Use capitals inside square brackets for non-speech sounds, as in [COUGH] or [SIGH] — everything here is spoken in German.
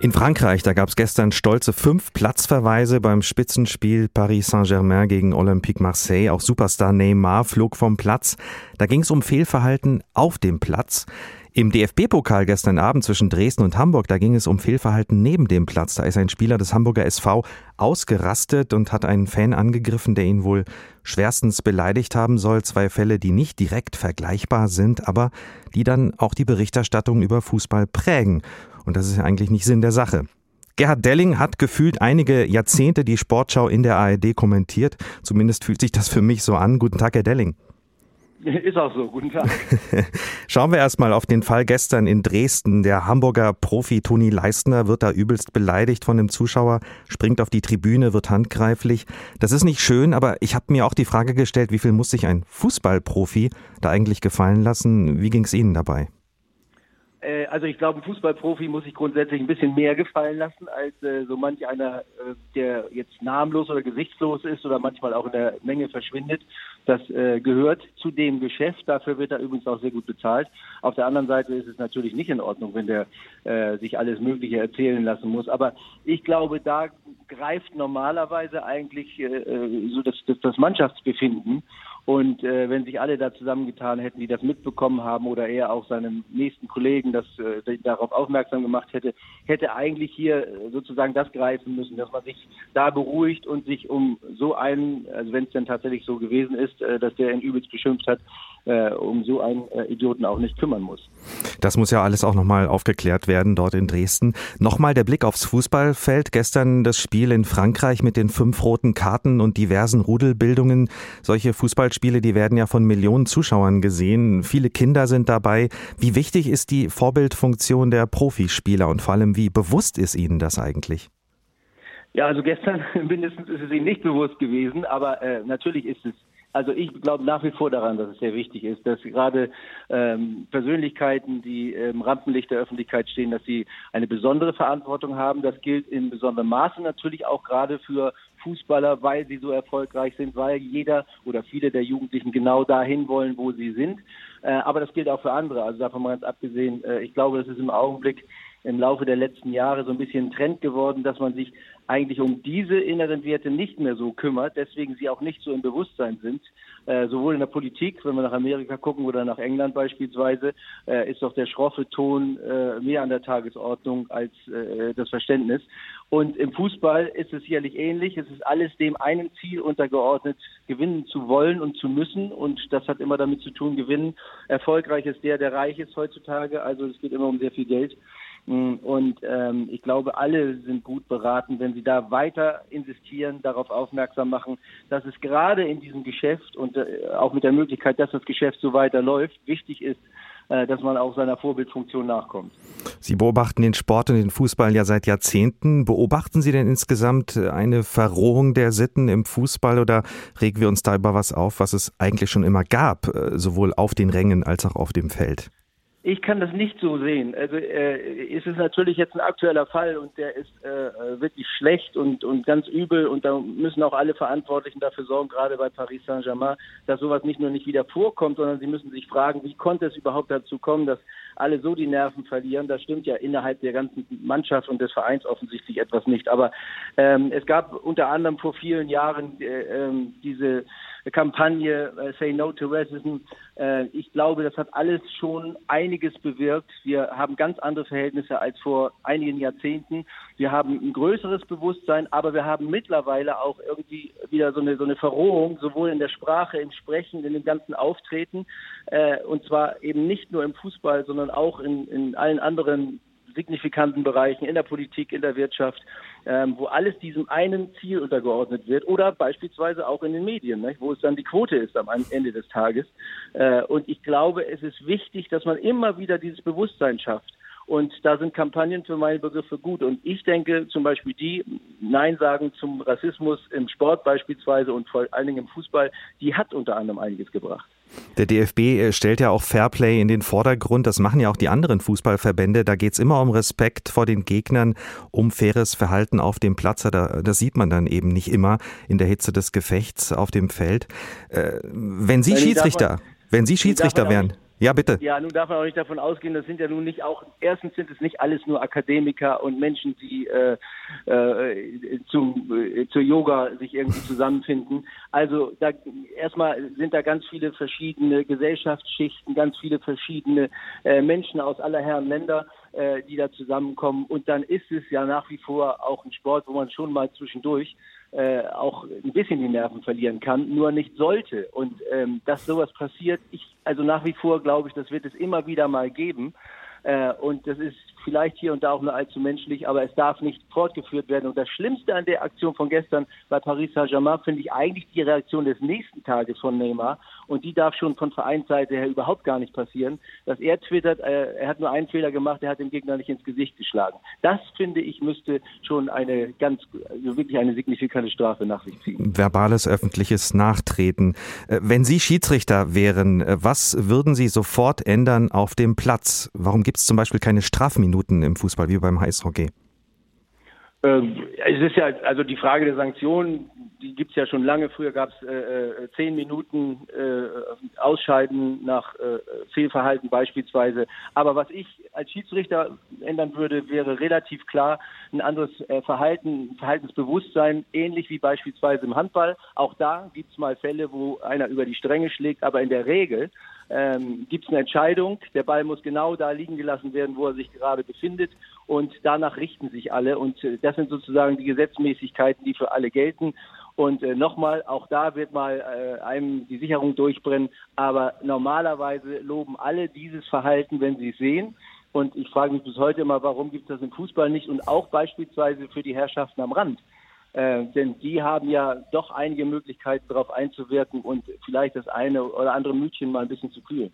In Frankreich, da gab es gestern stolze fünf Platzverweise beim Spitzenspiel Paris Saint-Germain gegen Olympique Marseille. Auch Superstar Neymar flog vom Platz. Da ging es um Fehlverhalten auf dem Platz. Im DFB-Pokal gestern Abend zwischen Dresden und Hamburg, da ging es um Fehlverhalten neben dem Platz. Da ist ein Spieler des Hamburger SV ausgerastet und hat einen Fan angegriffen, der ihn wohl schwerstens beleidigt haben soll. Zwei Fälle, die nicht direkt vergleichbar sind, aber die dann auch die Berichterstattung über Fußball prägen. Und das ist ja eigentlich nicht Sinn der Sache. Gerhard Delling hat gefühlt einige Jahrzehnte die Sportschau in der ARD kommentiert. Zumindest fühlt sich das für mich so an. Guten Tag, Herr Delling. [LAUGHS] Ist auch so. Guten Tag. [LAUGHS] Schauen wir erstmal auf den Fall gestern in Dresden. Der Hamburger Profi Toni Leistner wird da übelst beleidigt von dem Zuschauer, springt auf die Tribüne, wird handgreiflich. Das ist nicht schön, aber ich habe mir auch die Frage gestellt, wie viel muss sich ein Fußballprofi da eigentlich gefallen lassen? Wie ging es Ihnen dabei? Äh, also ich glaube, ein Fußballprofi muss sich grundsätzlich ein bisschen mehr gefallen lassen als äh, so manch einer, äh, der jetzt namenlos oder gesichtslos ist oder manchmal auch in der Menge verschwindet. Das äh, gehört zu dem Geschäft. Dafür wird er übrigens auch sehr gut bezahlt. Auf der anderen Seite ist es natürlich nicht in Ordnung, wenn der äh, sich alles Mögliche erzählen lassen muss. Aber ich glaube, da greift normalerweise eigentlich äh, so das, das, das Mannschaftsbefinden. Und äh, wenn sich alle da zusammengetan hätten, die das mitbekommen haben oder er auch seinem nächsten Kollegen das äh, darauf aufmerksam gemacht hätte, hätte eigentlich hier äh, sozusagen das greifen müssen, dass man sich da beruhigt und sich um so einen, also wenn es denn tatsächlich so gewesen ist, äh, dass der ihn übelst beschimpft hat, äh, um so einen äh, Idioten auch nicht kümmern muss. Das muss ja alles auch nochmal aufgeklärt werden dort in Dresden. Nochmal der Blick aufs Fußballfeld. Gestern das Spiel in Frankreich mit den fünf roten Karten und diversen Rudelbildungen. Solche Fußballspiele, die werden ja von Millionen Zuschauern gesehen. Viele Kinder sind dabei. Wie wichtig ist die Vorbildfunktion der Profispieler und vor allem, wie bewusst ist Ihnen das eigentlich? Ja, also gestern [LAUGHS] mindestens ist es Ihnen nicht bewusst gewesen, aber äh, natürlich ist es also ich glaube nach wie vor daran, dass es sehr wichtig ist, dass gerade ähm, Persönlichkeiten, die im Rampenlicht der Öffentlichkeit stehen, dass sie eine besondere Verantwortung haben. Das gilt in besonderem Maße natürlich auch gerade für Fußballer, weil sie so erfolgreich sind, weil jeder oder viele der Jugendlichen genau dahin wollen, wo sie sind. Äh, aber das gilt auch für andere. Also davon mal ganz abgesehen, äh, ich glaube, das ist im Augenblick im Laufe der letzten Jahre so ein bisschen Trend geworden, dass man sich eigentlich um diese inneren Werte nicht mehr so kümmert, deswegen sie auch nicht so im Bewusstsein sind. Äh, sowohl in der Politik, wenn wir nach Amerika gucken oder nach England beispielsweise, äh, ist doch der schroffe Ton äh, mehr an der Tagesordnung als äh, das Verständnis. Und im Fußball ist es sicherlich ähnlich. Es ist alles dem einen Ziel untergeordnet, gewinnen zu wollen und zu müssen. Und das hat immer damit zu tun, gewinnen. Erfolgreich ist der, der reich ist heutzutage. Also es geht immer um sehr viel Geld. Mm, und ähm, ich glaube, alle sind gut beraten, wenn sie da weiter insistieren, darauf aufmerksam machen, dass es gerade in diesem Geschäft und äh, auch mit der Möglichkeit, dass das Geschäft so weiterläuft, wichtig ist, äh, dass man auch seiner Vorbildfunktion nachkommt. Sie beobachten den Sport und den Fußball ja seit Jahrzehnten. Beobachten Sie denn insgesamt eine Verrohung der Sitten im Fußball oder regen wir uns da über was auf, was es eigentlich schon immer gab, äh, sowohl auf den Rängen als auch auf dem Feld? Ich kann das nicht so sehen. Also äh, es ist natürlich jetzt ein aktueller Fall und der ist äh, wirklich schlecht und, und ganz übel und da müssen auch alle Verantwortlichen dafür sorgen, gerade bei Paris Saint-Germain, dass sowas nicht nur nicht wieder vorkommt, sondern sie müssen sich fragen, wie konnte es überhaupt dazu kommen, dass alle so die Nerven verlieren. Das stimmt ja innerhalb der ganzen Mannschaft und des Vereins offensichtlich etwas nicht. Aber ähm, es gab unter anderem vor vielen Jahren äh, äh, diese Kampagne äh, Say No to Racism. Äh, ich glaube, das hat alles schon einiges bewirkt. Wir haben ganz andere Verhältnisse als vor einigen Jahrzehnten. Wir haben ein größeres Bewusstsein, aber wir haben mittlerweile auch irgendwie wieder so eine, so eine Verrohung, sowohl in der Sprache, im Sprechen, in dem ganzen Auftreten. Äh, und zwar eben nicht nur im Fußball, sondern auch in, in allen anderen signifikanten Bereichen in der Politik, in der Wirtschaft, ähm, wo alles diesem einen Ziel untergeordnet wird oder beispielsweise auch in den Medien, ne, wo es dann die Quote ist am Ende des Tages. Äh, und ich glaube, es ist wichtig, dass man immer wieder dieses Bewusstsein schafft. Und da sind Kampagnen für meine Begriffe gut. Und ich denke zum Beispiel die Nein sagen zum Rassismus im Sport beispielsweise und vor allen Dingen im Fußball, die hat unter anderem einiges gebracht. Der DFB äh, stellt ja auch Fairplay in den Vordergrund. Das machen ja auch die anderen Fußballverbände. Da geht es immer um Respekt vor den Gegnern, um faires Verhalten auf dem Platz. Das sieht man dann eben nicht immer in der Hitze des Gefechts auf dem Feld. Äh, wenn Sie Schiedsrichter, wenn Sie Schiedsrichter wären, Ja, bitte. Ja, nun darf man auch nicht davon ausgehen, das sind ja nun nicht auch, erstens sind es nicht alles nur Akademiker und Menschen, die äh, äh, zum, äh, zur Yoga sich irgendwie zusammenfinden. Also da, erstmal sind da ganz viele verschiedene Gesellschaftsschichten, ganz viele verschiedene äh, Menschen aus aller Herren Länder, äh, die da zusammenkommen. Und dann ist es ja nach wie vor auch ein Sport, wo man schon mal zwischendurch äh, auch ein bisschen die Nerven verlieren kann, nur nicht sollte. Und ähm, dass sowas passiert, ich also nach wie vor glaube ich, das wird es immer wieder mal geben. Äh, und das ist vielleicht hier und da auch nur allzu menschlich, aber es darf nicht fortgeführt werden. Und das Schlimmste an der Aktion von gestern bei Paris Saint-Germain finde ich eigentlich die Reaktion des nächsten Tages von Neymar. Und die darf schon von Vereinsseite her überhaupt gar nicht passieren, dass er twittert, äh, er hat nur einen Fehler gemacht, er hat den Gegner nicht ins Gesicht geschlagen. Das finde ich müsste schon eine ganz, also wirklich eine signifikante Strafe nach sich ziehen. Verbales öffentliches Nachtreten. Äh, wenn Sie Schiedsrichter wären, äh, was würden Sie sofort ändern auf dem Platz? Warum gibt es zum Beispiel keine Strafminuten im Fußball wie beim Eishockey? Ähm, es ist ja, also die Frage der Sanktionen, gibt es ja schon lange. Früher gab es äh, äh, zehn Minuten äh, Ausscheiden nach äh, Fehlverhalten beispielsweise. Aber was ich als Schiedsrichter ändern würde, wäre relativ klar ein anderes äh, Verhalten, Verhaltensbewusstsein, ähnlich wie beispielsweise im Handball. Auch da gibt es mal Fälle, wo einer über die Stränge schlägt, aber in der Regel ähm, gibt es eine Entscheidung. Der Ball muss genau da liegen gelassen werden, wo er sich gerade befindet. Und danach richten sich alle. Und äh, das sind sozusagen die Gesetzmäßigkeiten, die für alle gelten. Und äh, nochmal, auch da wird mal äh, einem die Sicherung durchbrennen. Aber normalerweise loben alle dieses Verhalten, wenn sie es sehen. Und ich frage mich bis heute immer, warum gibt es das im Fußball nicht und auch beispielsweise für die Herrschaften am Rand. Äh, denn die haben ja doch einige Möglichkeiten, darauf einzuwirken und vielleicht das eine oder andere Mütchen mal ein bisschen zu kühlen.